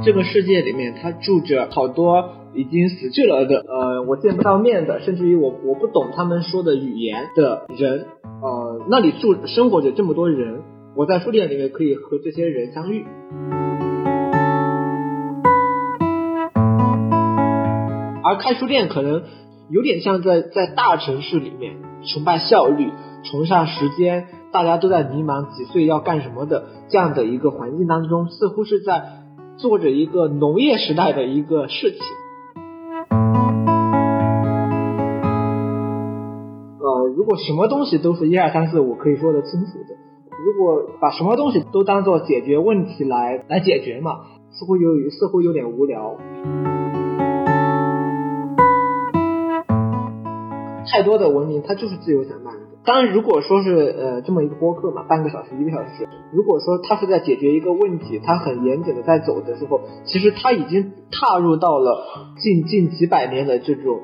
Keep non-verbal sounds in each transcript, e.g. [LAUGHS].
这个世界里面，它住着好多已经死去了的，呃，我见不到面的，甚至于我我不懂他们说的语言的人，呃，那里住生活着这么多人，我在书店里面可以和这些人相遇。而开书店可能有点像在在大城市里面崇拜效率、崇尚时间，大家都在迷茫几岁要干什么的这样的一个环境当中，似乎是在做着一个农业时代的一个事情。呃，如果什么东西都是一二三四五可以说得清楚的，如果把什么东西都当做解决问题来来解决嘛，似乎有似乎有点无聊。太多的文明，它就是自由散漫的。当然，如果说是呃这么一个播客嘛，半个小时、一个小时，如果说它是在解决一个问题，它很严谨的在走的时候，其实它已经踏入到了近近几百年的这种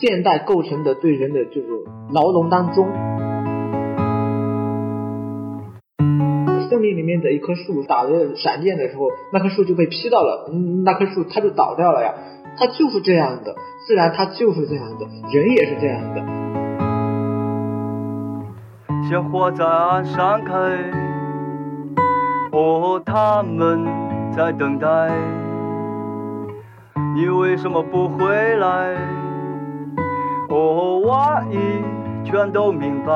现代构成的对人的这种牢笼当中。森林里面的一棵树打着闪电的时候，那棵树就被劈到了，那棵树它就倒掉了呀。它就是这样的，自然它就是这样的，人也是这样的。鲜花在岸上开，哦，他们在等待。你为什么不回来？哦，我已全都明白。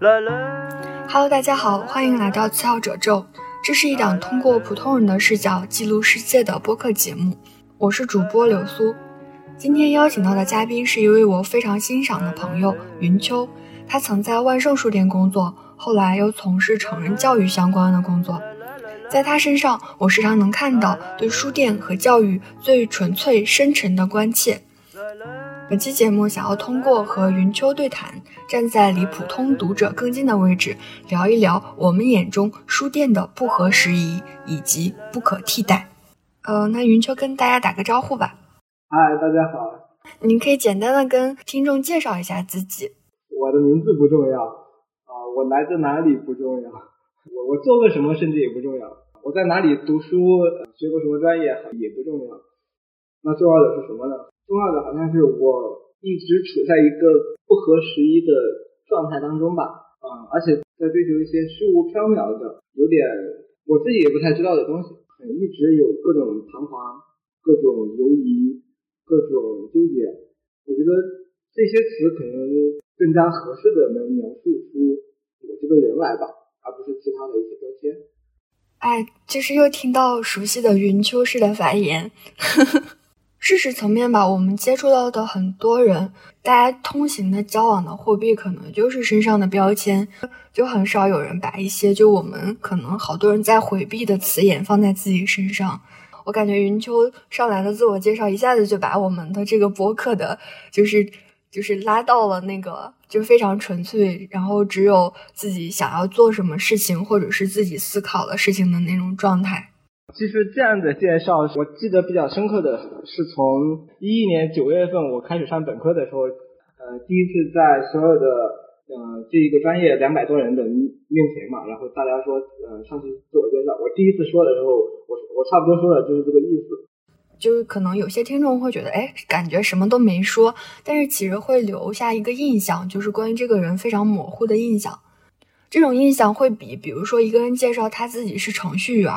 来来。Hello，大家好，欢迎来到七号褶皱。这是一档通过普通人的视角记录世界的播客节目。我是主播柳苏，今天邀请到的嘉宾是一位我非常欣赏的朋友云秋。他曾在万盛书店工作，后来又从事成人教育相关的工作。在他身上，我时常能看到对书店和教育最纯粹、深沉的关切。本期节目想要通过和云秋对谈，站在离普通读者更近的位置，聊一聊我们眼中书店的不合时宜以及不可替代。呃，那云秋跟大家打个招呼吧。嗨，大家好。您可以简单的跟听众介绍一下自己。我的名字不重要啊，我来自哪里不重要，我我做过什么甚至也不重要，我在哪里读书，学过什么专业也不重要。那重要的是什么呢？重要的好像是我一直处在一个不合时宜的状态当中吧。啊，而且在追求一些虚无缥缈的，有点我自己也不太知道的东西。一直有各种彷徨，各种犹疑，各种纠结。我觉得这些词可能更加合适的能描述出我这个人来吧，而不是其他的一些标签。哎，就是又听到熟悉的云丘式的发言。[LAUGHS] 事实层面吧，我们接触到的很多人，大家通行的交往的货币可能就是身上的标签，就很少有人把一些就我们可能好多人在回避的词眼放在自己身上。我感觉云秋上来的自我介绍一下子就把我们的这个博客的，就是就是拉到了那个就非常纯粹，然后只有自己想要做什么事情或者是自己思考的事情的那种状态。其实这样的介绍，我记得比较深刻的是从一一年九月份我开始上本科的时候，呃，第一次在所有的呃这一个专业两百多人的面前嘛，然后大家说呃上去自我介绍，我第一次说的时候，我我差不多说的就是这个意思。就是可能有些听众会觉得，哎，感觉什么都没说，但是其实会留下一个印象，就是关于这个人非常模糊的印象。这种印象会比，比如说一个人介绍他自己是程序员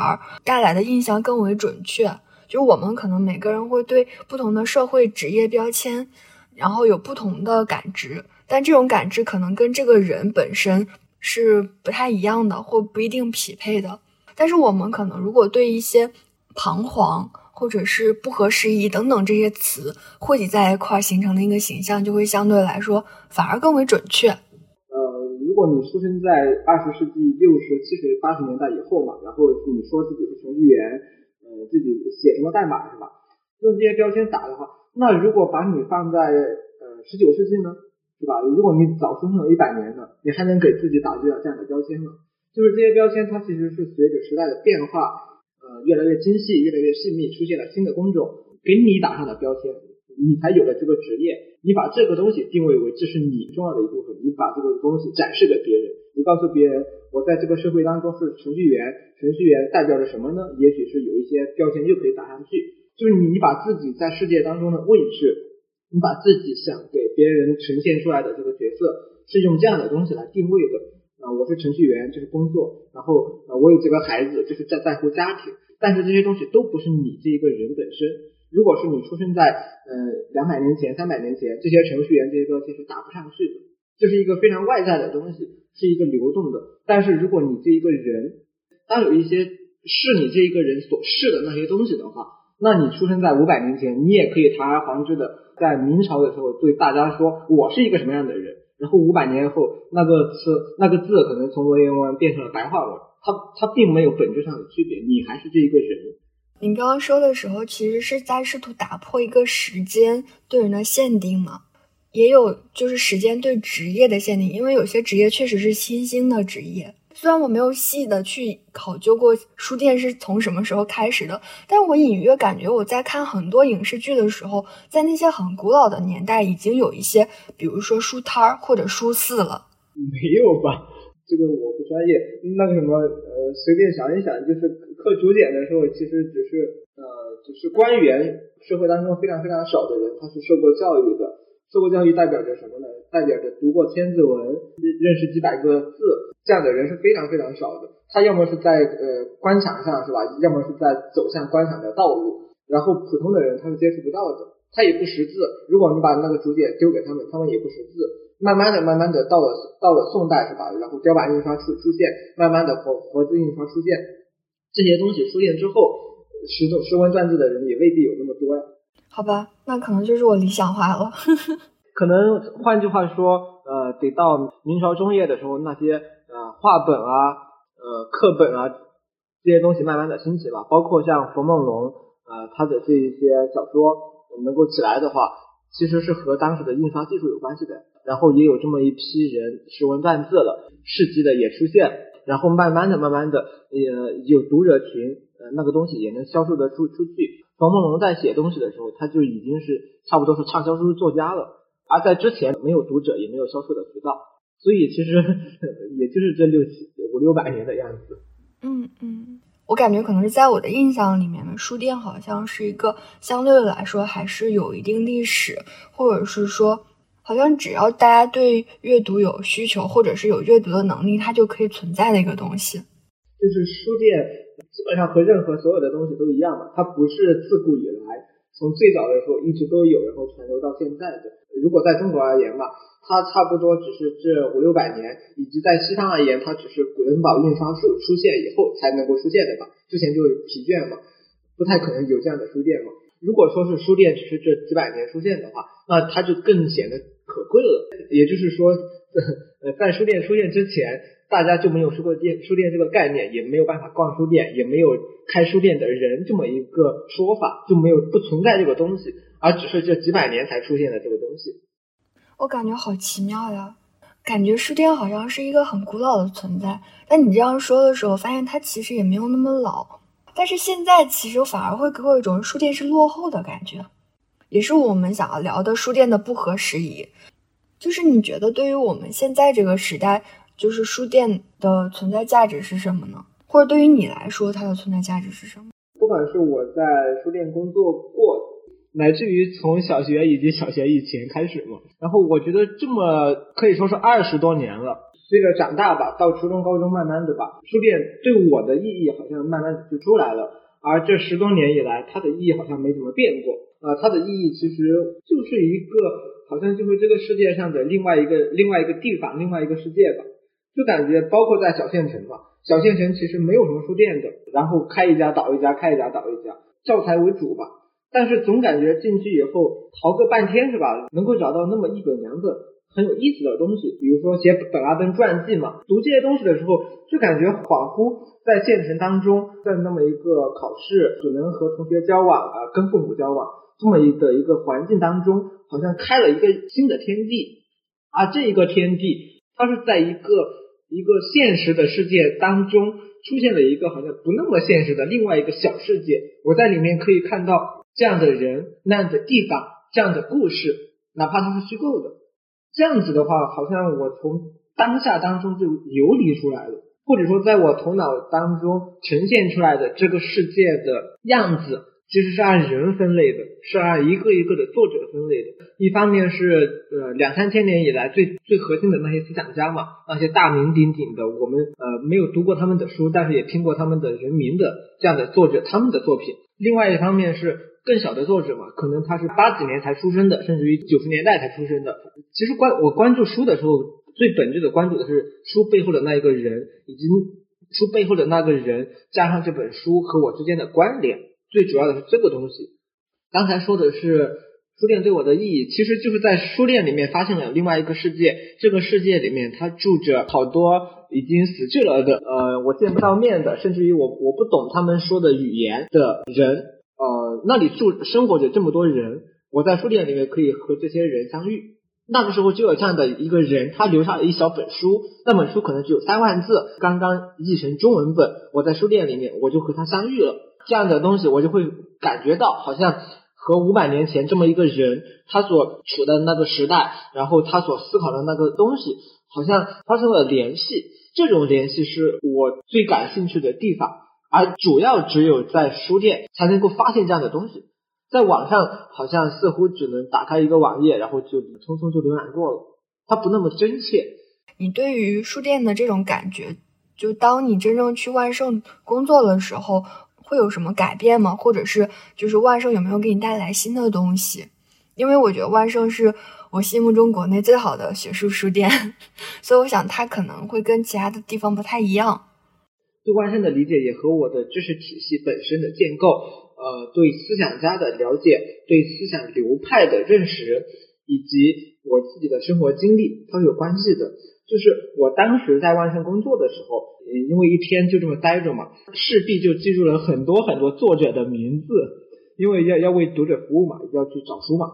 带来的印象更为准确。就我们可能每个人会对不同的社会职业标签，然后有不同的感知，但这种感知可能跟这个人本身是不太一样的，或不一定匹配的。但是我们可能如果对一些彷徨或者是不合时宜等等这些词汇集在一块儿形成的一个形象，就会相对来说反而更为准确。如果你出生在二十世纪六十七十八十年代以后嘛，然后你说自己是程序员，呃，自己写什么代码是吧？用这些标签打的话，那如果把你放在呃十九世纪呢，是吧？如果你早出生了一百年呢，你还能给自己打这样这样的标签吗？就是这些标签，它其实是随着时代的变化，呃，越来越精细，越来越细密，出现了新的工种，给你打上的标签。你才有了这个职业，你把这个东西定位为这是你重要的一部分，你把这个东西展示给别人，你告诉别人，我在这个社会当中是程序员，程序员代表着什么呢？也许是有一些标签又可以打上去，就是你你把自己在世界当中的位置，你把自己想给别人呈现出来的这个角色，是用这样的东西来定位的啊，我是程序员，这是工作，然后啊，我有这个孩子，就是在在乎家庭，但是这些东西都不是你这一个人本身。如果是你出生在呃两百年前、三百年前，这些程序员这些东西是打不上去的，这是一个非常外在的东西，是一个流动的。但是如果你这一个人，当有一些是你这一个人所是的那些东西的话，那你出生在五百年前，你也可以堂而皇之的在明朝的时候对大家说我是一个什么样的人。然后五百年后，那个词那个字可能从文言文变成了白话文，它它并没有本质上的区别，你还是这一个人。您刚刚说的时候，其实是在试图打破一个时间对人的限定嘛？也有就是时间对职业的限定，因为有些职业确实是新兴的职业。虽然我没有细的去考究过书店是从什么时候开始的，但我隐约感觉我在看很多影视剧的时候，在那些很古老的年代，已经有一些，比如说书摊儿或者书肆了。没有吧？这个我不专业。那个什么，呃，随便想一想，就是。刻竹简的时候，其实只是呃，只是官员社会当中非常非常少的人，他是受过教育的。受过教育代表着什么呢？代表着读过千字文，认认识几百个字，这样的人是非常非常少的。他要么是在呃官场上是吧？要么是在走向官场的道路。然后普通的人他是接触不到的，他也不识字。如果你把那个竹简丢给他们，他们也不识字。慢慢的，慢慢的到了到了宋代是吧？然后雕版印刷出出现，慢慢的活活字印刷出现。这些东西出现之后，识读识文断字的人也未必有那么多呀。好吧，那可能就是我理想化了。[LAUGHS] 可能换句话说，呃，得到明朝中叶的时候，那些呃话本啊、呃课本啊这些东西慢慢的兴起吧。包括像冯梦龙呃他的这一些小说能够起来的话，其实是和当时的印刷技术有关系的。然后也有这么一批人识文断字了，事迹的也出现。然后慢慢的、慢慢的，呃，有读者群，呃，那个东西也能销售的出出去。冯梦龙在写东西的时候，他就已经是差不多是畅销书作家了。而在之前，没有读者，也没有销售的渠道，所以其实 [LAUGHS] 也就是这六七五六百年的样子。嗯嗯，我感觉可能是在我的印象里面，书店好像是一个相对来说还是有一定历史，或者是说。好像只要大家对阅读有需求，或者是有阅读的能力，它就可以存在的一个东西。就是书店基本上和任何所有的东西都一样嘛，它不是自古以来从最早的时候一直都有，然后传流到现在的。如果在中国而言嘛，它差不多只是这五六百年，以及在西方而言，它只是古登堡印刷术出现以后才能够出现的吧？之前就疲倦嘛，不太可能有这样的书店嘛。如果说是书店只是这几百年出现的话，那它就更显得。可贵了，也就是说，[LAUGHS] 呃，在书店出现之前，大家就没有书过店书店这个概念，也没有办法逛书店，也没有开书店的人这么一个说法，就没有不存在这个东西，而只是这几百年才出现的这个东西。我感觉好奇妙呀，感觉书店好像是一个很古老的存在，但你这样说的时候，发现它其实也没有那么老，但是现在其实反而会给我一种书店是落后的感觉。也是我们想要聊的书店的不合时宜，就是你觉得对于我们现在这个时代，就是书店的存在价值是什么呢？或者对于你来说，它的存在价值是什么？不管是我在书店工作过，乃至于从小学以及小学以前开始嘛，然后我觉得这么可以说是二十多年了，随着长大吧，到初中、高中，慢慢的吧，书店对我的意义好像慢慢就出来了，而这十多年以来，它的意义好像没怎么变过。啊，它的意义其实就是一个，好像就是这个世界上的另外一个另外一个地方，另外一个世界吧。就感觉包括在小县城嘛，小县城其实没有什么书店的，然后开一家倒一家，开一家倒一家，教材为主吧。但是总感觉进去以后淘个半天是吧，能够找到那么一本两本很有意思的东西，比如说写本拉登传记嘛，读这些东西的时候就感觉恍惚在县城当中，在那么一个考试只能和同学交往啊，跟父母交往。这么一的一个环境当中，好像开了一个新的天地，而这一个天地，它是在一个一个现实的世界当中出现了一个好像不那么现实的另外一个小世界。我在里面可以看到这样的人、那样的地方、这样的故事，哪怕它是虚构的。这样子的话，好像我从当下当中就游离出来了，或者说在我头脑当中呈现出来的这个世界的样子，其实是按人分类的，是按一个一个的作者分类的。一方面是呃两三千年以来最最核心的那些思想家嘛，那些大名鼎鼎的，我们呃没有读过他们的书，但是也听过他们的人名的这样的作者他们的作品。另外一方面是更小的作者嘛，可能他是八几年才出生的，甚至于九十年代才出生的。其实关我关注书的时候，最本质的关注的是书背后的那一个人，以及书背后的那个人加上这本书和我之间的关联。最主要的是这个东西。刚才说的是书店对我的意义，其实就是在书店里面发现了另外一个世界。这个世界里面，它住着好多已经死去了的，呃，我见不到面的，甚至于我我不懂他们说的语言的人。呃，那里住生活着这么多人，我在书店里面可以和这些人相遇。那个时候就有这样的一个人，他留下了一小本书，那本书可能只有三万字，刚刚译成中文本。我在书店里面，我就和他相遇了。这样的东西，我就会感觉到好像和五百年前这么一个人，他所处的那个时代，然后他所思考的那个东西，好像发生了联系。这种联系是我最感兴趣的地方，而主要只有在书店才能够发现这样的东西。在网上好像似乎只能打开一个网页，然后就匆匆就浏览过了，它不那么真切。你对于书店的这种感觉，就当你真正去万盛工作的时候，会有什么改变吗？或者是就是万盛有没有给你带来新的东西？因为我觉得万盛是我心目中国内最好的学术书店，[LAUGHS] 所以我想它可能会跟其他的地方不太一样。对万圣的理解也和我的知识体系本身的建构。呃，对思想家的了解，对思想流派的认识，以及我自己的生活经历都有关系的。就是我当时在万圣工作的时候，因为一天就这么待着嘛，势必就记住了很多很多作者的名字，因为要要为读者服务嘛，要去找书嘛，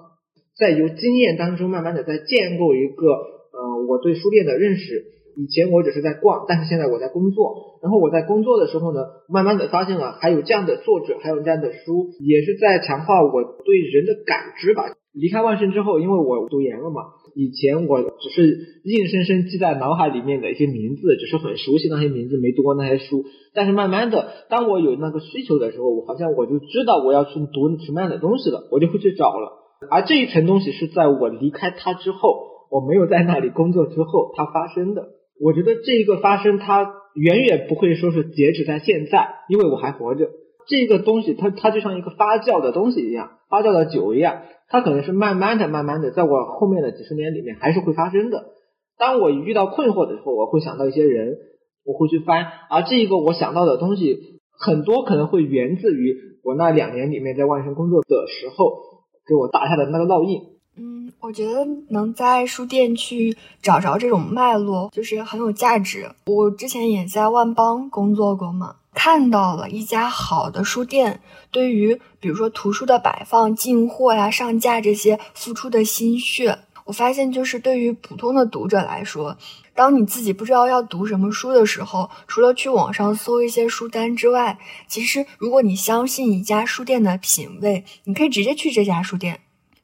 在由经验当中慢慢的在建构一个呃我对书店的认识。以前我只是在逛，但是现在我在工作。然后我在工作的时候呢，慢慢的发现了还有这样的作者，还有这样的书，也是在强化我对人的感知吧。离开万盛之后，因为我读研了嘛，以前我只是硬生生记在脑海里面的一些名字，只是很熟悉那些名字，没读过那些书。但是慢慢的，当我有那个需求的时候，我好像我就知道我要去读什么样的东西了，我就会去找了。而这一层东西是在我离开他之后，我没有在那里工作之后，它发生的。我觉得这一个发生，它远远不会说是截止在现在，因为我还活着。这个东西，它它就像一个发酵的东西一样，发酵的酒一样，它可能是慢慢的、慢慢的，在我后面的几十年里面还是会发生的。当我遇到困惑的时候，我会想到一些人，我会去翻，而这一个我想到的东西，很多可能会源自于我那两年里面在万盛工作的时候给我打下的那个烙印。我觉得能在书店去找着这种脉络，就是很有价值。我之前也在万邦工作过嘛，看到了一家好的书店对于比如说图书的摆放、进货呀、上架这些付出的心血。我发现，就是对于普通的读者来说，当你自己不知道要读什么书的时候，除了去网上搜一些书单之外，其实如果你相信一家书店的品味，你可以直接去这家书店。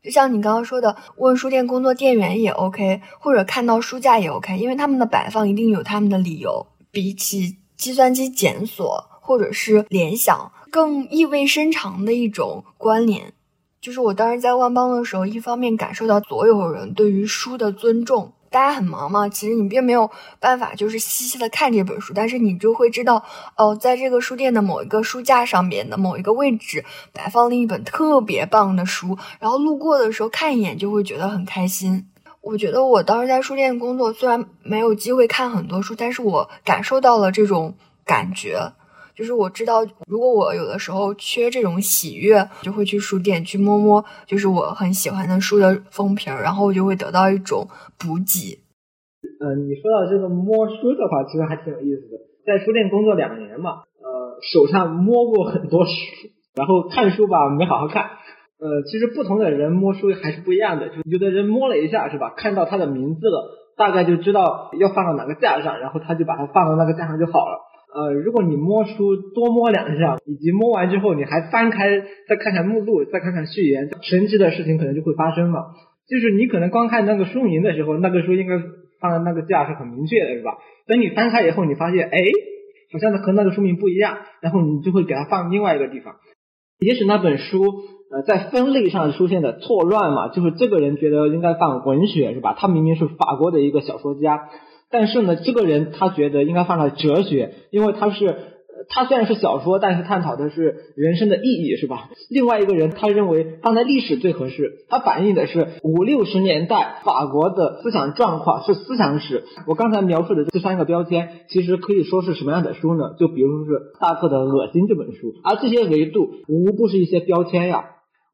像你刚刚说的，问书店工作店员也 OK，或者看到书架也 OK，因为他们的摆放一定有他们的理由。比起计算机检索或者是联想，更意味深长的一种关联，就是我当时在万邦的时候，一方面感受到所有人对于书的尊重。大家很忙嘛，其实你并没有办法就是细细的看这本书，但是你就会知道，哦，在这个书店的某一个书架上面的某一个位置摆放了一本特别棒的书，然后路过的时候看一眼就会觉得很开心。我觉得我当时在书店工作，虽然没有机会看很多书，但是我感受到了这种感觉。就是我知道，如果我有的时候缺这种喜悦，就会去书店去摸摸，就是我很喜欢的书的封皮儿，然后我就会得到一种补给。嗯，你说到这个摸书的话，其实还挺有意思的。在书店工作两年嘛，呃，手上摸过很多书，然后看书吧没好好看。呃，其实不同的人摸书还是不一样的，就有的人摸了一下是吧，看到它的名字了，大概就知道要放到哪个架上，然后他就把它放到那个架上就好了。呃，如果你摸书多摸两下，以及摸完之后你还翻开再看看目录，再看看序言，神奇的事情可能就会发生了。就是你可能光看那个书名的时候，那个书应该放的那个架是很明确的，是吧？等你翻开以后，你发现，哎，好像和那个书名不一样，然后你就会给它放另外一个地方。也许那本书，呃，在分类上出现的错乱嘛，就是这个人觉得应该放文学，是吧？他明明是法国的一个小说家，但是呢，这个人他觉得应该放在哲学，因为他是。他虽然是小说，但是探讨的是人生的意义，是吧？另外一个人他认为放在历史最合适，它反映的是五六十年代法国的思想状况，是思想史。我刚才描述的这三个标签，其实可以说是什么样的书呢？就比如说是萨特的《恶心》这本书，而这些维度无不是一些标签呀，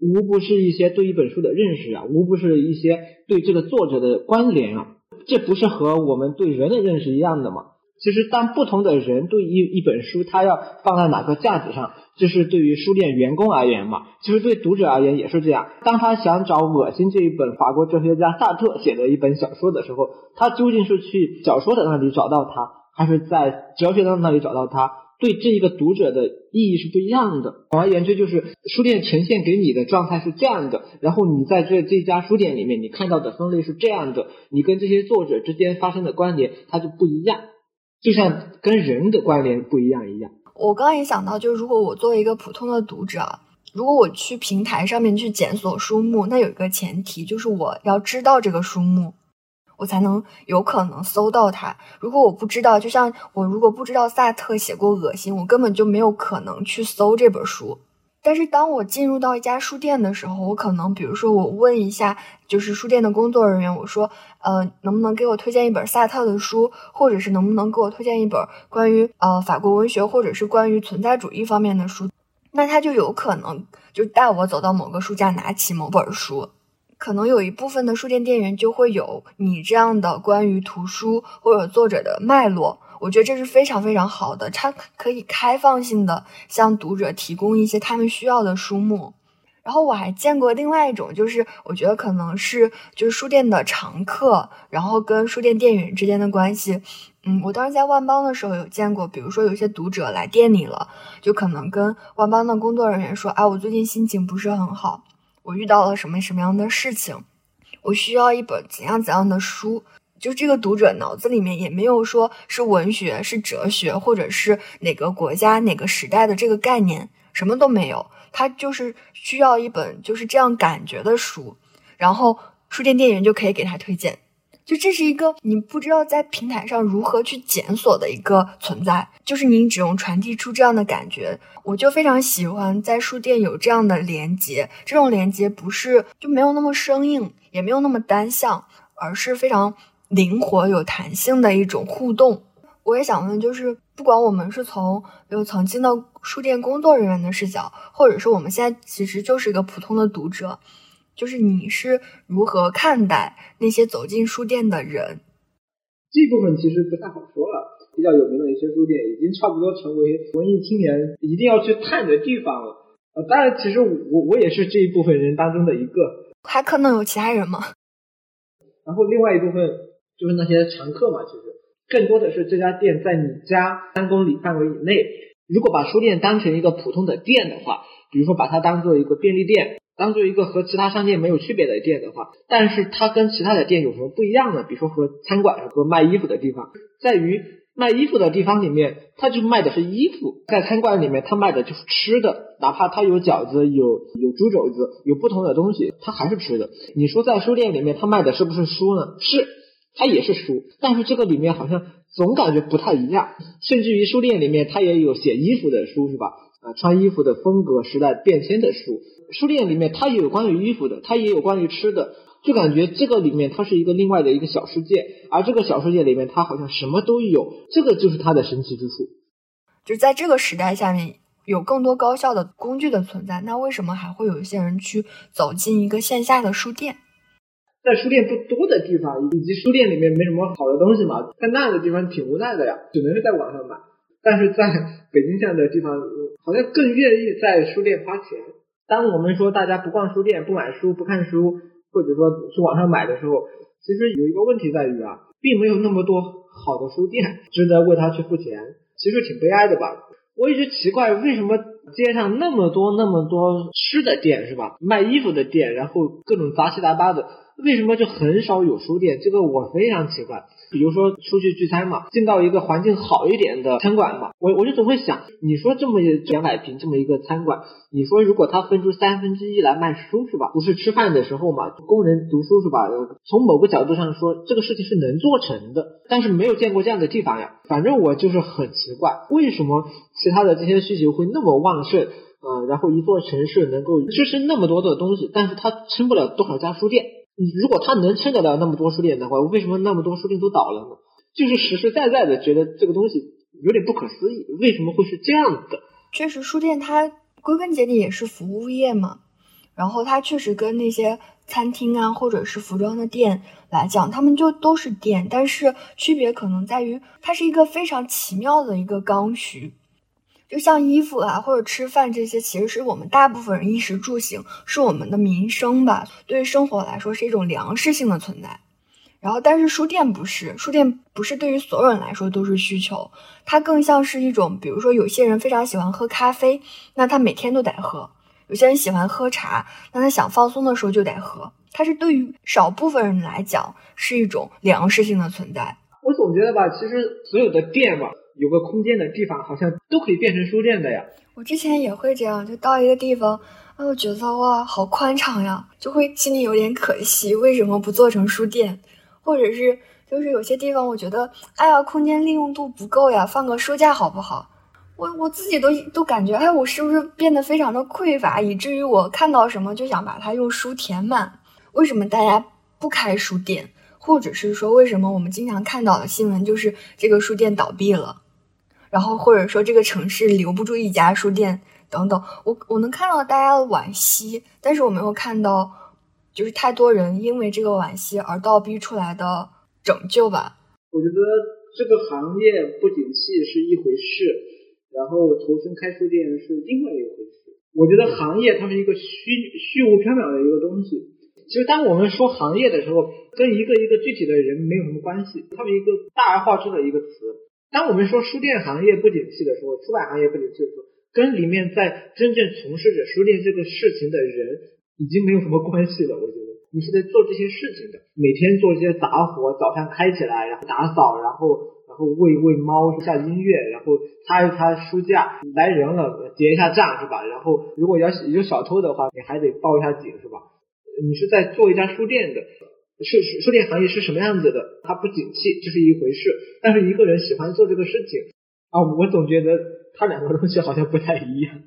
无不是一些对一本书的认识啊，无不是一些对这个作者的关联啊，这不是和我们对人的认识一样的吗？其实，当不同的人对一一本书，他要放在哪个架子上，就是对于书店员工而言嘛？其实对读者而言也是这样。当他想找《恶心》这一本法国哲学家萨特写的一本小说的时候，他究竟是去小说的那里找到他，还是在哲学的那里找到他？对这一个读者的意义是不一样的。总而言之，就是书店呈现给你的状态是这样的，然后你在这这家书店里面，你看到的分类是这样的，你跟这些作者之间发生的关联，它就不一样。就像跟人的关联不一样一样。我刚刚也想到，就是如果我作为一个普通的读者，如果我去平台上面去检索书目，那有一个前提就是我要知道这个书目，我才能有可能搜到它。如果我不知道，就像我如果不知道萨特写过《恶心》，我根本就没有可能去搜这本书。但是当我进入到一家书店的时候，我可能，比如说，我问一下，就是书店的工作人员，我说，呃，能不能给我推荐一本萨特的书，或者是能不能给我推荐一本关于呃法国文学或者是关于存在主义方面的书？那他就有可能就带我走到某个书架，拿起某本书。可能有一部分的书店店员就会有你这样的关于图书或者作者的脉络。我觉得这是非常非常好的，它可以开放性的向读者提供一些他们需要的书目。然后我还见过另外一种，就是我觉得可能是就是书店的常客，然后跟书店店员之间的关系。嗯，我当时在万邦的时候有见过，比如说有些读者来店里了，就可能跟万邦的工作人员说：“啊，我最近心情不是很好，我遇到了什么什么样的事情，我需要一本怎样怎样的书。”就这个读者脑子里面也没有说是文学、是哲学，或者是哪个国家、哪个时代的这个概念，什么都没有。他就是需要一本就是这样感觉的书，然后书店店员就可以给他推荐。就这是一个你不知道在平台上如何去检索的一个存在，就是你只用传递出这样的感觉。我就非常喜欢在书店有这样的连接，这种连接不是就没有那么生硬，也没有那么单向，而是非常。灵活有弹性的一种互动，我也想问，就是不管我们是从有曾经的书店工作人员的视角，或者说我们现在其实就是一个普通的读者，就是你是如何看待那些走进书店的人？这部分其实不太好说了。比较有名的一些书店，已经差不多成为文艺青年一定要去探的地方了。呃，当然，其实我我也是这一部分人当中的一个。还可能有其他人吗？[LAUGHS] 然后另外一部分。就是那些常客嘛，其实更多的是这家店在你家三公里范围以内。如果把书店当成一个普通的店的话，比如说把它当做一个便利店，当做一个和其他商店没有区别的店的话，但是它跟其他的店有什么不一样呢？比如说和餐馆和卖衣服的地方，在于卖衣服的地方里面，它就卖的是衣服；在餐馆里面，它卖的就是吃的，哪怕它有饺子、有有猪肘子、有不同的东西，它还是吃的。你说在书店里面，它卖的是不是书呢？是。它也是书，但是这个里面好像总感觉不太一样。甚至于书店里面，它也有写衣服的书，是吧？啊，穿衣服的风格、时代变迁的书。书店里面它也有关于衣服的，它也有关于吃的，就感觉这个里面它是一个另外的一个小世界。而这个小世界里面，它好像什么都有，这个就是它的神奇之处。就在这个时代下面，有更多高效的工具的存在，那为什么还会有一些人去走进一个线下的书店？在书店不多的地方，以及书店里面没什么好的东西嘛，在那样的地方挺无奈的呀，只能是在网上买。但是在北京这样的地方，好像更愿意在书店花钱。当我们说大家不逛书店、不买书、不看书，或者说去网上买的时候，其实有一个问题在于啊，并没有那么多好的书店值得为他去付钱，其实挺悲哀的吧。我一直奇怪，为什么街上那么多那么多吃的店是吧？卖衣服的店，然后各种杂七杂八的，为什么就很少有书店？这个我非常奇怪。比如说出去聚餐嘛，进到一个环境好一点的餐馆嘛，我我就总会想，你说这么两百平这么一个餐馆，你说如果他分出三分之一来卖书是吧？不是吃饭的时候嘛，工人读书是吧？从某个角度上说，这个事情是能做成的，但是没有见过这样的地方呀。反正我就是很奇怪，为什么其他的这些需求会那么旺盛啊？然后一座城市能够支撑那么多的东西，但是它撑不了多少家书店。如果它能撑得了那么多书店的话，为什么那么多书店都倒了呢？就是实实在在的觉得这个东西有点不可思议，为什么会是这样的？确实，书店它归根结底也是服务业嘛，然后它确实跟那些餐厅啊或者是服装的店来讲，他们就都是店，但是区别可能在于它是一个非常奇妙的一个刚需。就像衣服啊，或者吃饭这些，其实是我们大部分人衣食住行，是我们的民生吧。对于生活来说，是一种粮食性的存在。然后，但是书店不是，书店不是对于所有人来说都是需求，它更像是一种，比如说有些人非常喜欢喝咖啡，那他每天都得喝；有些人喜欢喝茶，那他想放松的时候就得喝。它是对于少部分人来讲是一种粮食性的存在。我总觉得吧，其实所有的店吧。有个空间的地方，好像都可以变成书店的呀。我之前也会这样，就到一个地方，哎，我觉得哇，好宽敞呀，就会心里有点可惜，为什么不做成书店？或者是就是有些地方，我觉得，哎呀，空间利用度不够呀，放个书架好不好？我我自己都都感觉，哎，我是不是变得非常的匮乏，以至于我看到什么就想把它用书填满？为什么大家不开书店？或者是说，为什么我们经常看到的新闻就是这个书店倒闭了？然后或者说这个城市留不住一家书店等等，我我能看到大家的惋惜，但是我没有看到就是太多人因为这个惋惜而倒逼出来的拯救吧。我觉得这个行业不景气是一回事，然后投身开书店是另外一回事。我觉得行业它是一个虚虚无缥缈的一个东西。其实当我们说行业的时候，跟一个一个具体的人没有什么关系，它是一个大而化之的一个词。当我们说书店行业不景气的时候，出版行业不景气的时候，跟里面在真正从事着书店这个事情的人已经没有什么关系了。我觉得你是在做这些事情的，每天做这些杂活，早上开起来，然后打扫，然后然后喂喂猫，下音乐，然后擦一擦书架，来人了结一下账是吧？然后如果要有小偷的话，你还得报一下警是吧？你是在做一家书店的。是书店行业是什么样子的？它不景气，这是一回事。但是一个人喜欢做这个事情啊，我总觉得他两个东西好像不太一样。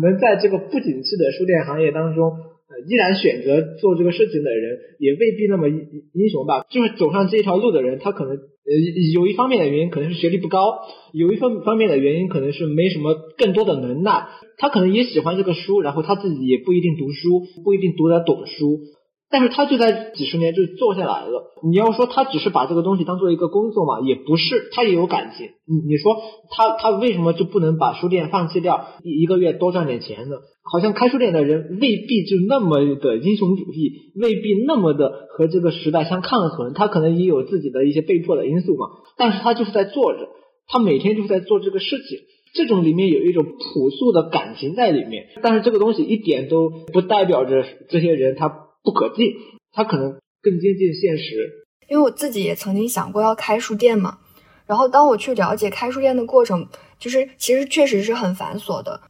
能在这个不景气的书店行业当中，呃，依然选择做这个事情的人，也未必那么英英雄吧。就是走上这条路的人，他可能呃有一方面的原因可能是学历不高，有一方方面的原因可能是没什么更多的能耐。他可能也喜欢这个书，然后他自己也不一定读书，不一定读得懂书。但是他就在几十年就做下来了。你要说他只是把这个东西当做一个工作嘛，也不是，他也有感情。你你说他他为什么就不能把书店放弃掉，一一个月多赚点钱呢？好像开书店的人未必就那么的英雄主义，未必那么的和这个时代相抗衡。他可能也有自己的一些被迫的因素嘛。但是他就是在做着，他每天就是在做这个事情。这种里面有一种朴素的感情在里面。但是这个东西一点都不代表着这些人他。不可近，它可能更接近现实。因为我自己也曾经想过要开书店嘛，然后当我去了解开书店的过程，就是其实确实是很繁琐的。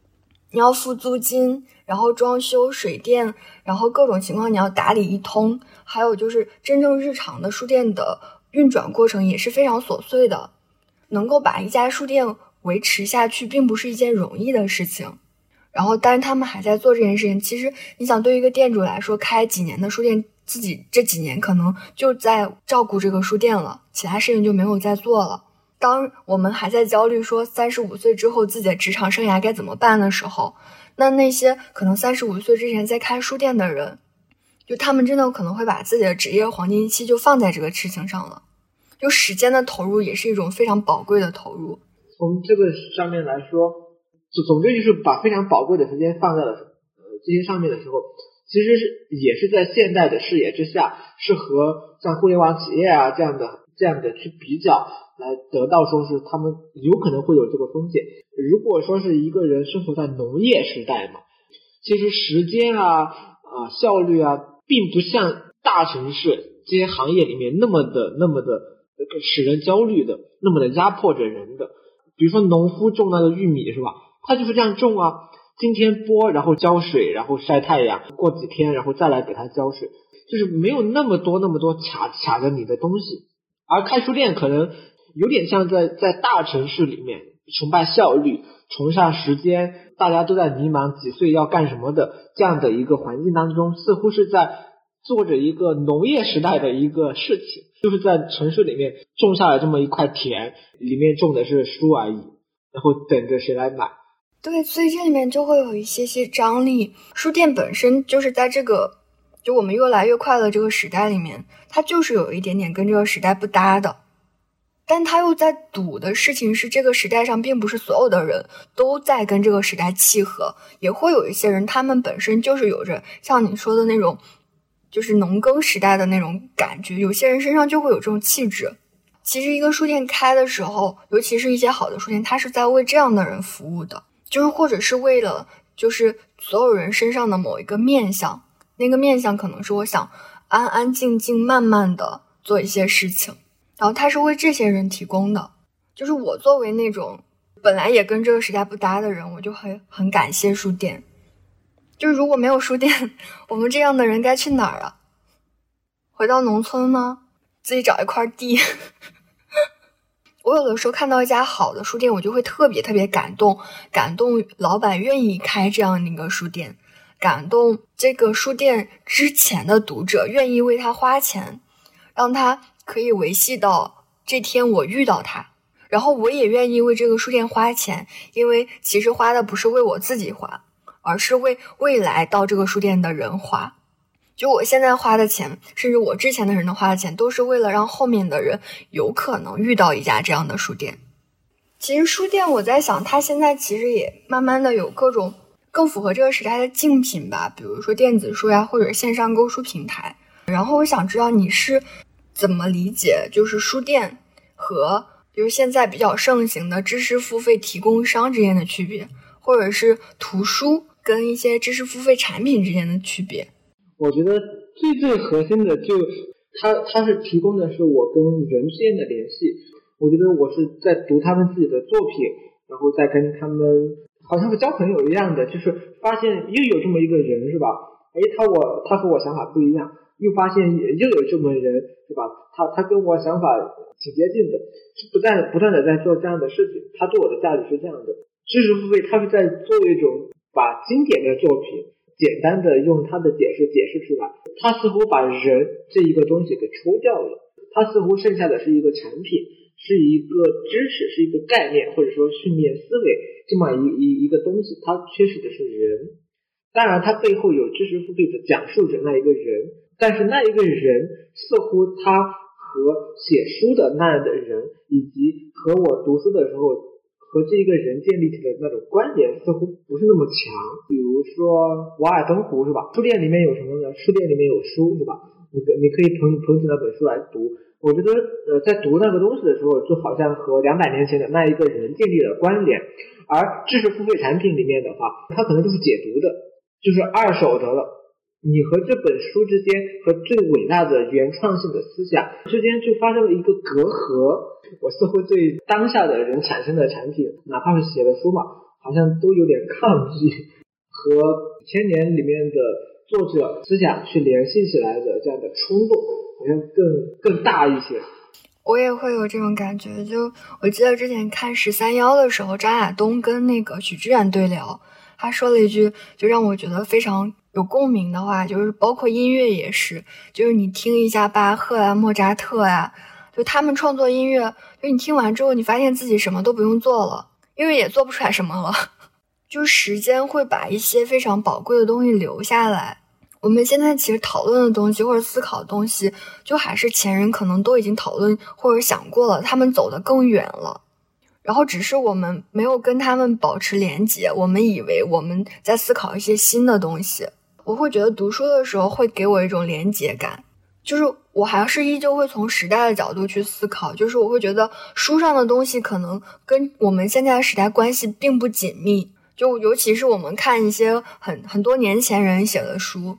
你要付租金，然后装修、水电，然后各种情况你要打理一通，还有就是真正日常的书店的运转过程也是非常琐碎的。能够把一家书店维持下去，并不是一件容易的事情。然后，但是他们还在做这件事情。其实，你想，对于一个店主来说，开几年的书店，自己这几年可能就在照顾这个书店了，其他事情就没有再做了。当我们还在焦虑说三十五岁之后自己的职场生涯该怎么办的时候，那那些可能三十五岁之前在开书店的人，就他们真的可能会把自己的职业黄金期就放在这个事情上了。就时间的投入也是一种非常宝贵的投入。从这个上面来说。总总之就是把非常宝贵的时间放在了呃这些上面的时候，其实是也是在现代的视野之下，是和像互联网企业啊这样的这样的去比较，来得到说是他们有可能会有这个风险。如果说是一个人生活在农业时代嘛，其实时间啊啊效率啊，并不像大城市这些行业里面那么的那么的使人焦虑的，那么的压迫着人的。比如说农夫种那个玉米是吧？他就是这样种啊，今天播，然后浇水，然后晒太阳，过几天然后再来给他浇水，就是没有那么多那么多卡卡着你的东西。而开书店可能有点像在在大城市里面崇拜效率、崇尚时间，大家都在迷茫几岁要干什么的这样的一个环境当中，似乎是在做着一个农业时代的一个事情，就是在城市里面种下了这么一块田，里面种的是书而已，然后等着谁来买。对，所以这里面就会有一些些张力。书店本身就是在这个就我们越来越快的这个时代里面，它就是有一点点跟这个时代不搭的。但他又在赌的事情是，这个时代上并不是所有的人都在跟这个时代契合，也会有一些人，他们本身就是有着像你说的那种，就是农耕时代的那种感觉。有些人身上就会有这种气质。其实，一个书店开的时候，尤其是一些好的书店，它是在为这样的人服务的。就是或者是为了，就是所有人身上的某一个面相，那个面相可能是我想安安静静、慢慢的做一些事情，然后他是为这些人提供的。就是我作为那种本来也跟这个时代不搭的人，我就很很感谢书店。就是如果没有书店，[LAUGHS] 我们这样的人该去哪儿啊？回到农村吗？自己找一块地。我有的时候看到一家好的书店，我就会特别特别感动，感动老板愿意开这样的一个书店，感动这个书店之前的读者愿意为他花钱，让他可以维系到这天我遇到他，然后我也愿意为这个书店花钱，因为其实花的不是为我自己花，而是为未来到这个书店的人花。就我现在花的钱，甚至我之前的人的花的钱，都是为了让后面的人有可能遇到一家这样的书店。其实书店，我在想，它现在其实也慢慢的有各种更符合这个时代的竞品吧，比如说电子书呀，或者线上购书平台。然后我想知道你是怎么理解，就是书店和就是现在比较盛行的知识付费提供商之间的区别，或者是图书跟一些知识付费产品之间的区别。我觉得最最核心的就，它它是提供的是我跟人之间的联系。我觉得我是在读他们自己的作品，然后再跟他们好像是交朋友一样的，就是发现又有这么一个人是吧？哎，他我他和我想法不一样，又发现又有这么人是吧？他他跟我想法挺接近的，是不断不断的在做这样的事情。他对我的价值是这样的，知识付费，他是在做一种把经典的作品。简单的用他的解释解释出来，他似乎把人这一个东西给抽掉了，他似乎剩下的是一个产品，是一个知识，是一个概念，或者说训练思维这么一一一个东西，它缺失的是人。当然，它背后有知识付费的讲述者那一个人，但是那一个人似乎他和写书的那样的人，以及和我读书的时候。和这一个人建立起的那种关联似乎不是那么强。比如说《瓦尔登湖》是吧？书店里面有什么呢？书店里面有书是吧？你可你可以捧捧起那本书来读。我觉得呃，在读那个东西的时候，就好像和两百年前的那一个人建立了关联。而知识付费产品里面的话，它可能就是解读的，就是二手的了。你和这本书之间，和最伟大的原创性的思想之间，就发生了一个隔阂。我似乎对当下的人产生的产品，哪怕是写的书嘛，好像都有点抗拒，和千年里面的作者思想去联系起来的这样的冲动，好像更更大一些。我也会有这种感觉。就我记得之前看十三幺的时候，张亚东跟那个许知远对聊，他说了一句，就让我觉得非常有共鸣的话，就是包括音乐也是，就是你听一下巴赫啊、莫扎特呀。就他们创作音乐，就你听完之后，你发现自己什么都不用做了，因为也做不出来什么了。[LAUGHS] 就时间会把一些非常宝贵的东西留下来。我们现在其实讨论的东西或者思考的东西，就还是前人可能都已经讨论或者想过了，他们走得更远了。然后只是我们没有跟他们保持连接，我们以为我们在思考一些新的东西。我会觉得读书的时候会给我一种连结感。就是我还是依旧会从时代的角度去思考，就是我会觉得书上的东西可能跟我们现在的时代关系并不紧密，就尤其是我们看一些很很多年前人写的书，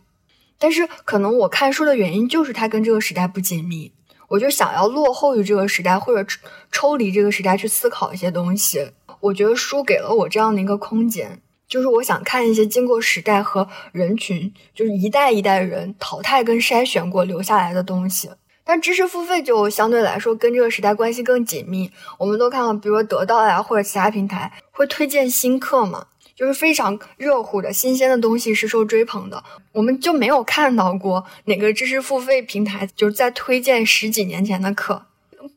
但是可能我看书的原因就是它跟这个时代不紧密，我就想要落后于这个时代，或者抽离这个时代去思考一些东西。我觉得书给了我这样的一个空间，就是我想看一些经过时代和人群，就是一代一代人淘汰跟筛选过留下来的东西。但知识付费就相对来说跟这个时代关系更紧密。我们都看到，比如说得到呀或者其他平台会推荐新课嘛，就是非常热乎的新鲜的东西是受追捧的。我们就没有看到过哪个知识付费平台就是在推荐十几年前的课。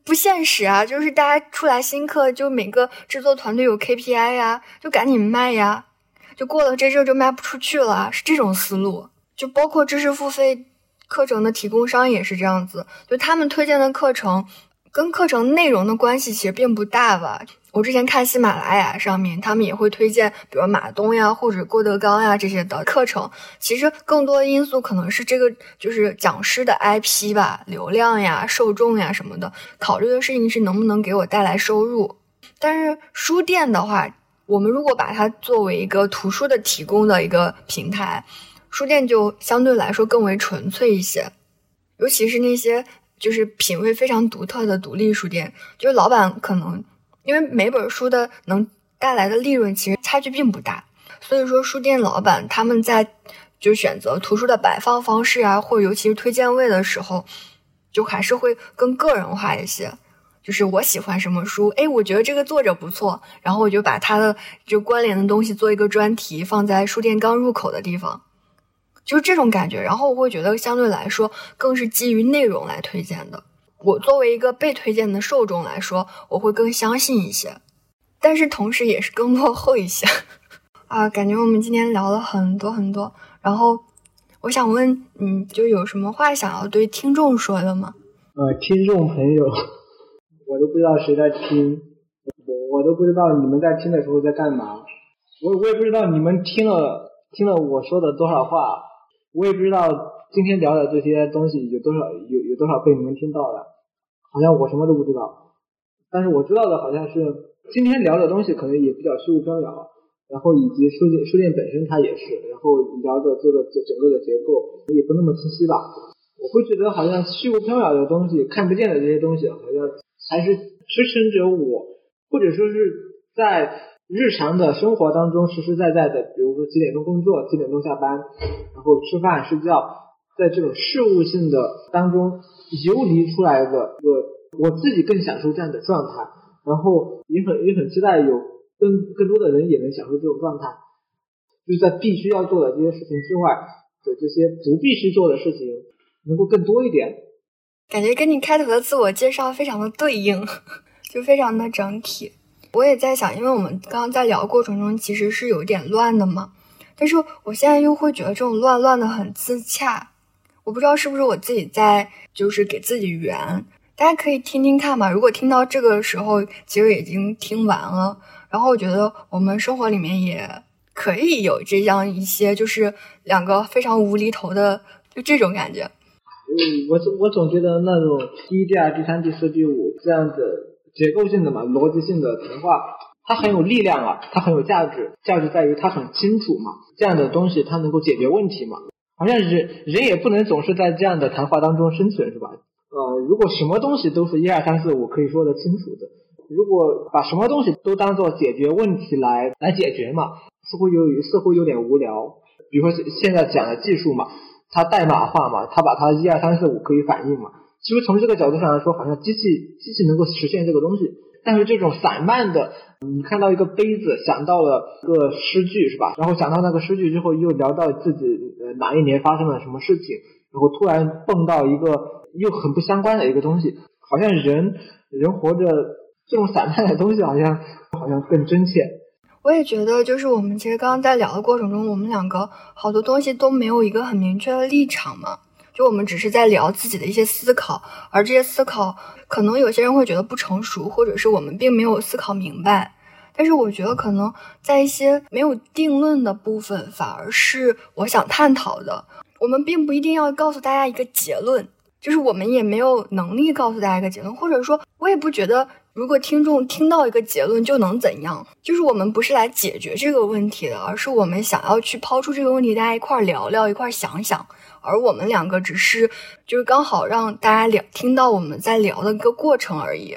不现实啊！就是大家出来新课，就每个制作团队有 KPI 呀，就赶紧卖呀，就过了这阵就卖不出去了，是这种思路。就包括知识付费课程的提供商也是这样子，就他们推荐的课程跟课程内容的关系其实并不大吧。我之前看喜马拉雅上面，他们也会推荐，比如马东呀或者郭德纲呀这些的课程。其实更多因素可能是这个就是讲师的 IP 吧，流量呀、受众呀什么的。考虑的事情是能不能给我带来收入。但是书店的话，我们如果把它作为一个图书的提供的一个平台，书店就相对来说更为纯粹一些。尤其是那些就是品味非常独特的独立书店，就是老板可能。因为每本书的能带来的利润其实差距并不大，所以说书店老板他们在就选择图书的摆放方式啊，或尤其是推荐位的时候，就还是会更个人化一些。就是我喜欢什么书，哎，我觉得这个作者不错，然后我就把他的就关联的东西做一个专题放在书店刚入口的地方，就是这种感觉。然后我会觉得相对来说更是基于内容来推荐的。我作为一个被推荐的受众来说，我会更相信一些，但是同时也是更落后一些 [LAUGHS] 啊。感觉我们今天聊了很多很多，然后我想问，嗯，就有什么话想要对听众说的吗？呃，听众朋友，我都不知道谁在听，我我都不知道你们在听的时候在干嘛，我我也不知道你们听了听了我说的多少话，我也不知道。今天聊的这些东西有多少有有多少被你们听到了？好像我什么都不知道，但是我知道的好像是今天聊的东西可能也比较虚无缥缈，然后以及书店书店本身它也是，然后聊的这个整整个的结构也不那么清晰吧。我会觉得好像虚无缥缈的东西，看不见的这些东西，好像还是支撑着我，或者说是在。日常的生活当中，实实在在的，比如说几点钟工作，几点钟下班，然后吃饭睡觉，在这种事务性的当中游离出来的一个，我自己更享受这样的状态，然后也很也很期待有更更多的人也能享受这种状态，就是在必须要做的这些事情之外的这些不必须做的事情能够更多一点。感觉跟你开头的自我介绍非常的对应，[LAUGHS] 就非常的整体。我也在想，因为我们刚刚在聊过程中其实是有点乱的嘛，但是我现在又会觉得这种乱乱的很自洽。我不知道是不是我自己在就是给自己圆，大家可以听听看嘛。如果听到这个时候，其实已经听完了。然后我觉得我们生活里面也可以有这样一些，就是两个非常无厘头的，就这种感觉。嗯，我总我总觉得那种第一、第二、第三、第四、第五这样子。结构性的嘛，逻辑性的谈话，它很有力量啊，它很有价值，价值在于它很清楚嘛，这样的东西它能够解决问题嘛。好像人人也不能总是在这样的谈话当中生存，是吧？呃，如果什么东西都是一二三四五可以说得清楚的，如果把什么东西都当做解决问题来来解决嘛，似乎有似乎有点无聊。比如说现在讲的技术嘛，它代码化嘛，它把它一二三四五可以反映嘛。其实从这个角度上来说，好像机器机器能够实现这个东西，但是这种散漫的，你看到一个杯子，想到了个诗句是吧？然后想到那个诗句之后，又聊到自己呃哪一年发生了什么事情，然后突然蹦到一个又很不相关的一个东西，好像人人活着这种散漫的东西，好像好像更真切。我也觉得，就是我们其实刚刚在聊的过程中，我们两个好多东西都没有一个很明确的立场嘛。就我们只是在聊自己的一些思考，而这些思考可能有些人会觉得不成熟，或者是我们并没有思考明白。但是我觉得可能在一些没有定论的部分，反而是我想探讨的。我们并不一定要告诉大家一个结论，就是我们也没有能力告诉大家一个结论，或者说，我也不觉得如果听众听到一个结论就能怎样？就是我们不是来解决这个问题的，而是我们想要去抛出这个问题，大家一块聊聊，一块想想。而我们两个只是就是刚好让大家聊听到我们在聊的一个过程而已。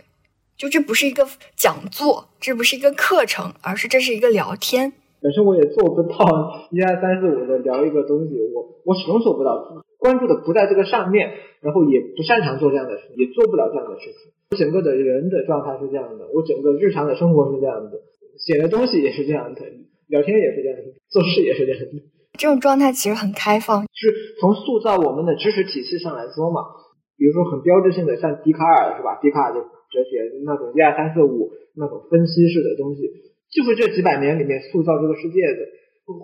就这不是一个讲座，这不是一个课程，而是这是一个聊天。本身我也做不到一二三四五的聊一个东西，我我始终做不到，关注的不在这个上面，然后也不擅长做这样的事，也做不了这样的事情。整个的人的状态是这样的，我整个日常的生活是这样的，写的东西也是这样的，聊天也是这样的，做事也是这样的。这种状态其实很开放，就是从塑造我们的知识体系上来说嘛，比如说很标志性的，像笛卡尔是吧？笛卡尔的哲学那种一二三四五那种分析式的东西，就是这几百年里面塑造这个世界的，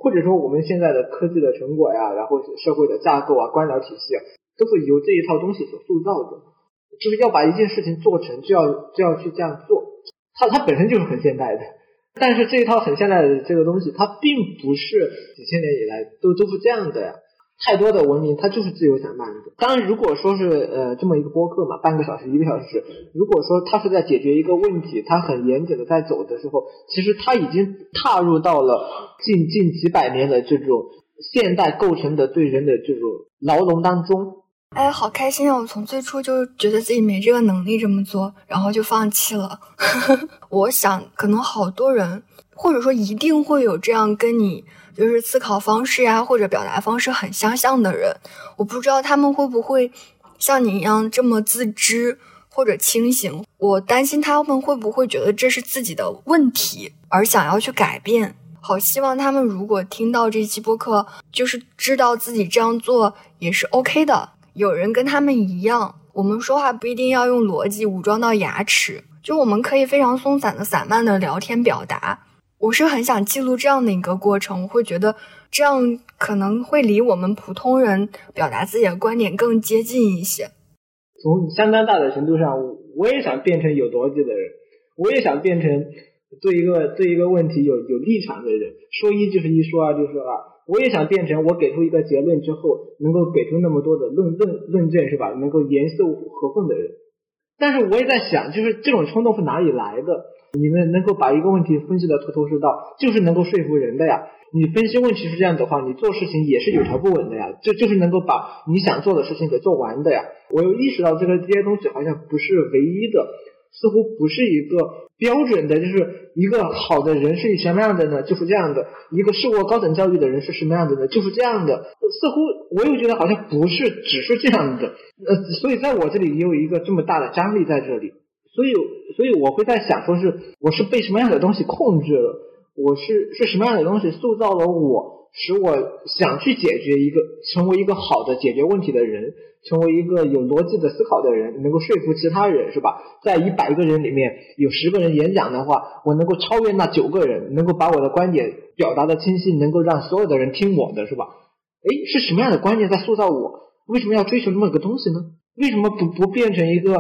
或者说我们现在的科技的成果呀，然后社会的架构啊、官僚体系啊，都是由这一套东西所塑造的。就是要把一件事情做成，就要就要去这样做。它它本身就是很现代的，但是这一套很现代的这个东西，它并不是几千年以来都都是这样的呀。太多的文明它就是自由散漫的。当然，如果说是呃这么一个播客嘛，半个小时一个小时，如果说它是在解决一个问题，它很严谨的在走的时候，其实它已经踏入到了近近几百年的这种现代构成的对人的这种牢笼当中。哎，好开心啊！我从最初就觉得自己没这个能力这么做，然后就放弃了。[LAUGHS] 我想，可能好多人，或者说一定会有这样跟你就是思考方式呀，或者表达方式很相像的人。我不知道他们会不会像你一样这么自知或者清醒。我担心他们会不会觉得这是自己的问题，而想要去改变。好希望他们如果听到这期播客，就是知道自己这样做也是 OK 的。有人跟他们一样，我们说话不一定要用逻辑武装到牙齿，就我们可以非常松散的、散漫的聊天表达。我是很想记录这样的一个过程，我会觉得这样可能会离我们普通人表达自己的观点更接近一些。从相当大的程度上，我也想变成有逻辑的人，我也想变成对一个对一个问题有有立场的人，说一就是一，说二就是二。我也想变成我给出一个结论之后，能够给出那么多的论论论证，是吧？能够严丝合缝的人。但是我也在想，就是这种冲动是哪里来的？你们能够把一个问题分析的头头是道，就是能够说服人的呀。你分析问题是这样的话，你做事情也是有条不紊的呀。就就是能够把你想做的事情给做完的呀。我又意识到这个这些东西好像不是唯一的。似乎不是一个标准的，就是一个好的人是什么样的呢？就是这样的。一个受过高等教育的人是什么样的呢？就是这样的。似乎我又觉得好像不是只是这样的。呃，所以在我这里也有一个这么大的张力在这里。所以，所以我会在想，说是我是被什么样的东西控制了？我是是什么样的东西塑造了我，使我想去解决一个，成为一个好的解决问题的人？成为一个有逻辑的思考的人，能够说服其他人，是吧？在一百个人里面有十个人演讲的话，我能够超越那九个人，能够把我的观点表达的清晰，能够让所有的人听我的，是吧？哎，是什么样的观念在塑造我？为什么要追求这么个东西呢？为什么不不变成一个，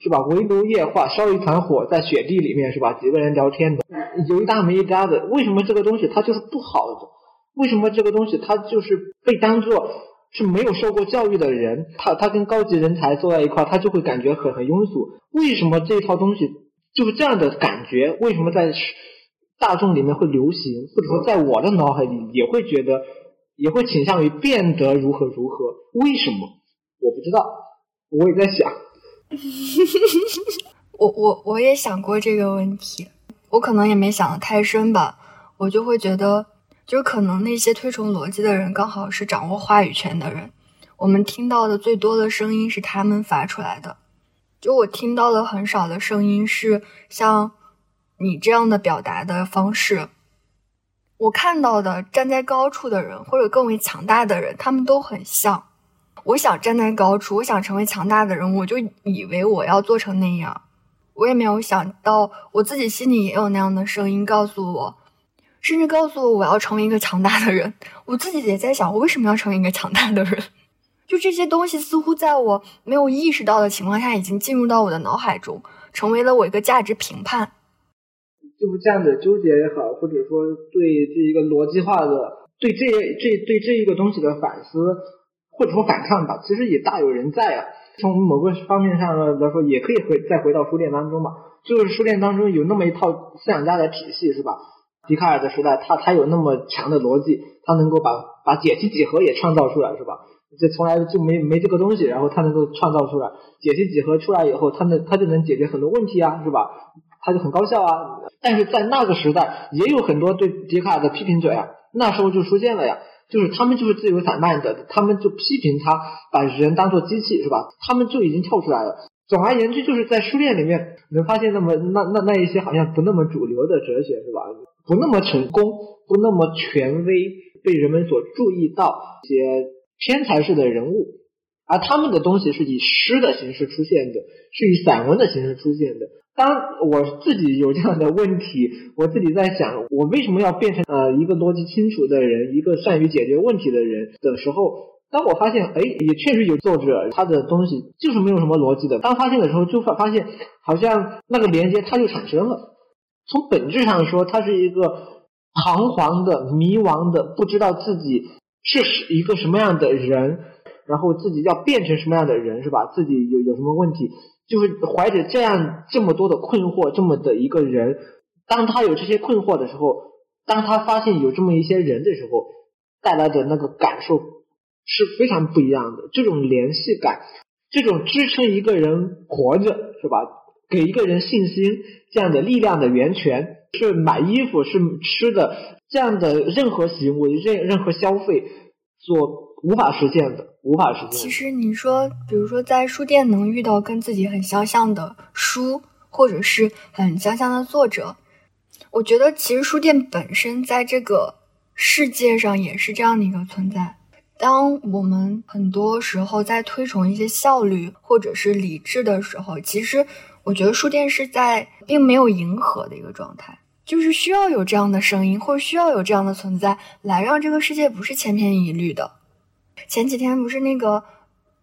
是吧？围炉夜话，烧一团火，在雪地里面，是吧？几个人聊天的，有一搭没一搭的。为什么这个东西它就是不好的？为什么这个东西它就是被当做？是没有受过教育的人，他他跟高级人才坐在一块，他就会感觉很很庸俗。为什么这一套东西就是这样的感觉？为什么在大众里面会流行，或者说在我的脑海里也会觉得，也会倾向于变得如何如何？为什么？我不知道，我也在想。[LAUGHS] 我我我也想过这个问题，我可能也没想的太深吧，我就会觉得。就可能那些推崇逻辑的人，刚好是掌握话语权的人。我们听到的最多的声音是他们发出来的。就我听到的很少的声音是像你这样的表达的方式。我看到的站在高处的人或者更为强大的人，他们都很像。我想站在高处，我想成为强大的人，我就以为我要做成那样。我也没有想到，我自己心里也有那样的声音告诉我。甚至告诉我我要成为一个强大的人，我自己也在想，我为什么要成为一个强大的人？就这些东西似乎在我没有意识到的情况下，已经进入到我的脑海中，成为了我一个价值评判。就是这样的纠结也好，或者说对这一个逻辑化的对这这对这一个东西的反思，或者说反抗吧，其实也大有人在啊。从某个方面上来说，也可以回再回到书店当中嘛。就是书店当中有那么一套思想家的体系，是吧？笛卡尔的时代，他他有那么强的逻辑，他能够把把解析几何也创造出来，是吧？这从来就没没这个东西，然后他能够创造出来解析几何出来以后，他能他就能解决很多问题啊，是吧？他就很高效啊。但是在那个时代，也有很多对笛卡尔的批评者呀，那时候就出现了呀。就是他们就是自由散漫的，他们就批评他把人当做机器是吧？他们就已经跳出来了。总而言之，就是在书店里面能发现那么那那那一些好像不那么主流的哲学是吧？不那么成功，不那么权威，被人们所注意到一些天才式的人物，而他们的东西是以诗的形式出现的，是以散文的形式出现的。当我自己有这样的问题，我自己在想，我为什么要变成呃一个逻辑清楚的人，一个善于解决问题的人的时候，当我发现，哎，也确实有作者他的东西就是没有什么逻辑的。当发现的时候，就发发现好像那个连接它就产生了。从本质上说，他是一个彷徨的、迷茫的，不知道自己是一个什么样的人，然后自己要变成什么样的人，是吧？自己有有什么问题？就是怀着这样这么多的困惑，这么的一个人，当他有这些困惑的时候，当他发现有这么一些人的时候，带来的那个感受是非常不一样的。这种联系感，这种支撑一个人活着，是吧？给一个人信心这样的力量的源泉，是买衣服，是吃的，这样的任何行为、任任何消费所无法实现的。无法实现。其实你说，比如说在书店能遇到跟自己很相像的书，或者是很相像的作者，我觉得其实书店本身在这个世界上也是这样的一个存在。当我们很多时候在推崇一些效率或者是理智的时候，其实我觉得书店是在并没有迎合的一个状态，就是需要有这样的声音，或者需要有这样的存在，来让这个世界不是千篇一律的。前几天不是那个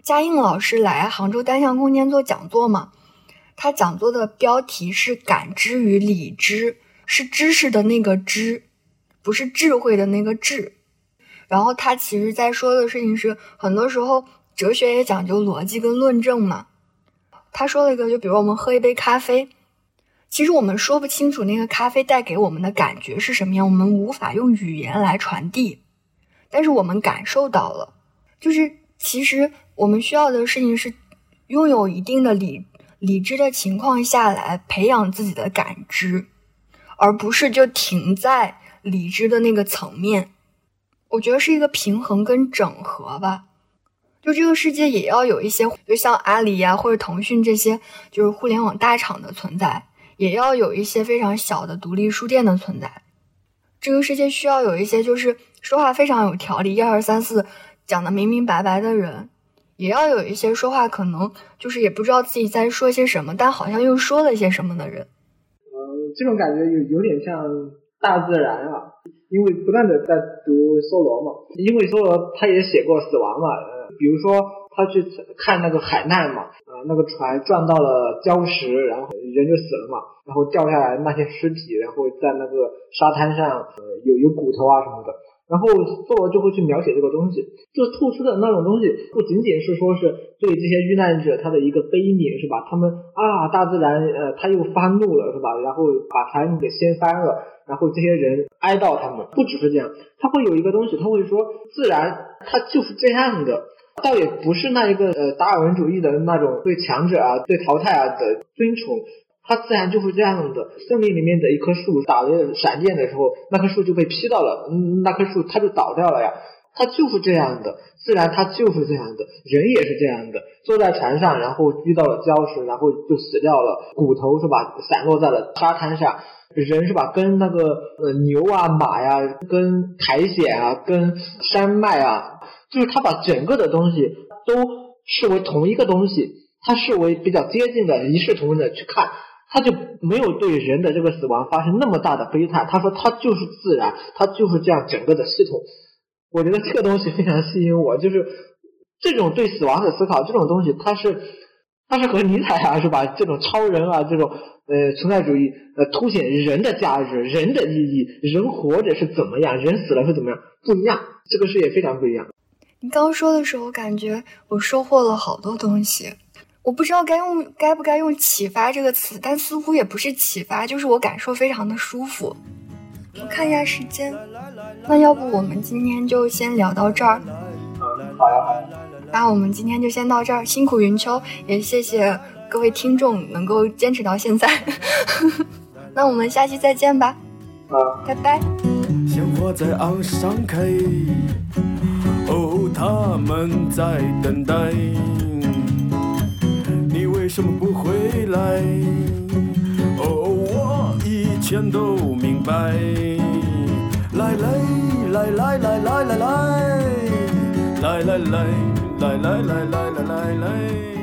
嘉应老师来杭州单向空间做讲座嘛？他讲座的标题是“感知与理知”，是知识的那个知，不是智慧的那个智。然后他其实在说的事情是，很多时候哲学也讲究逻辑跟论证嘛。他说了一个，就比如我们喝一杯咖啡，其实我们说不清楚那个咖啡带给我们的感觉是什么样，我们无法用语言来传递，但是我们感受到了。就是，其实我们需要的事情是，拥有一定的理理智的情况下来培养自己的感知，而不是就停在理智的那个层面。我觉得是一个平衡跟整合吧。就这个世界也要有一些，就像阿里呀或者腾讯这些，就是互联网大厂的存在，也要有一些非常小的独立书店的存在。这个世界需要有一些，就是说话非常有条理，一二三四。讲的明明白白的人，也要有一些说话可能就是也不知道自己在说些什么，但好像又说了些什么的人。嗯，这种感觉有有点像大自然啊，因为不断的在读梭罗嘛，因为梭罗他也写过死亡嘛，呃，比如说他去看那个海难嘛，呃，那个船撞到了礁石，然后人就死了嘛，然后掉下来那些尸体，然后在那个沙滩上，呃，有有骨头啊什么的。然后作者就会去描写这个东西，就吐出的那种东西，不仅仅是说是对这些遇难者他的一个悲悯，是吧？他们啊，大自然呃，他又发怒了，是吧？然后把船给掀翻了，然后这些人哀悼他们，不只是这样，他会有一个东西，他会说，自然它就是这样的，倒也不是那一个呃达尔文主义的那种对强者啊、对淘汰啊的尊崇。它自然就是这样的，森林里面的一棵树打了闪电的时候，那棵树就被劈到了，嗯，那棵树它就倒掉了呀。它就是这样的，自然它就是这样的，人也是这样的，坐在船上，然后遇到了礁石，然后就死掉了，骨头是吧，散落在了沙滩上，人是吧，跟那个呃牛啊马呀，跟苔藓啊，跟山脉啊，就是他把整个的东西都视为同一个东西，他视为比较接近的，一视同仁的去看。他就没有对人的这个死亡发生那么大的悲叹。他说他就是自然，他就是这样整个的系统。我觉得这个东西非常吸引我，就是这种对死亡的思考，这种东西它是它是和尼采啊是吧？这种超人啊，这种呃存在主义呃凸显人的价值、人的意义、人活着是怎么样，人死了是怎么样不一样。这个事也非常不一样。你刚说的时候，我感觉我收获了好多东西。我不知道该用该不该用启发这个词，但似乎也不是启发，就是我感受非常的舒服。我看一下时间，那要不我们今天就先聊到这儿。嗯，好呀。那我们今天就先到这儿，辛苦云秋，也谢谢各位听众能够坚持到现在。[LAUGHS] 那我们下期再见吧。啊，拜拜。鲜花在岸上开，哦，他们在等待。为什么不回来？哦，我以前都明白。来来来来来来来来来来来来来来来来来。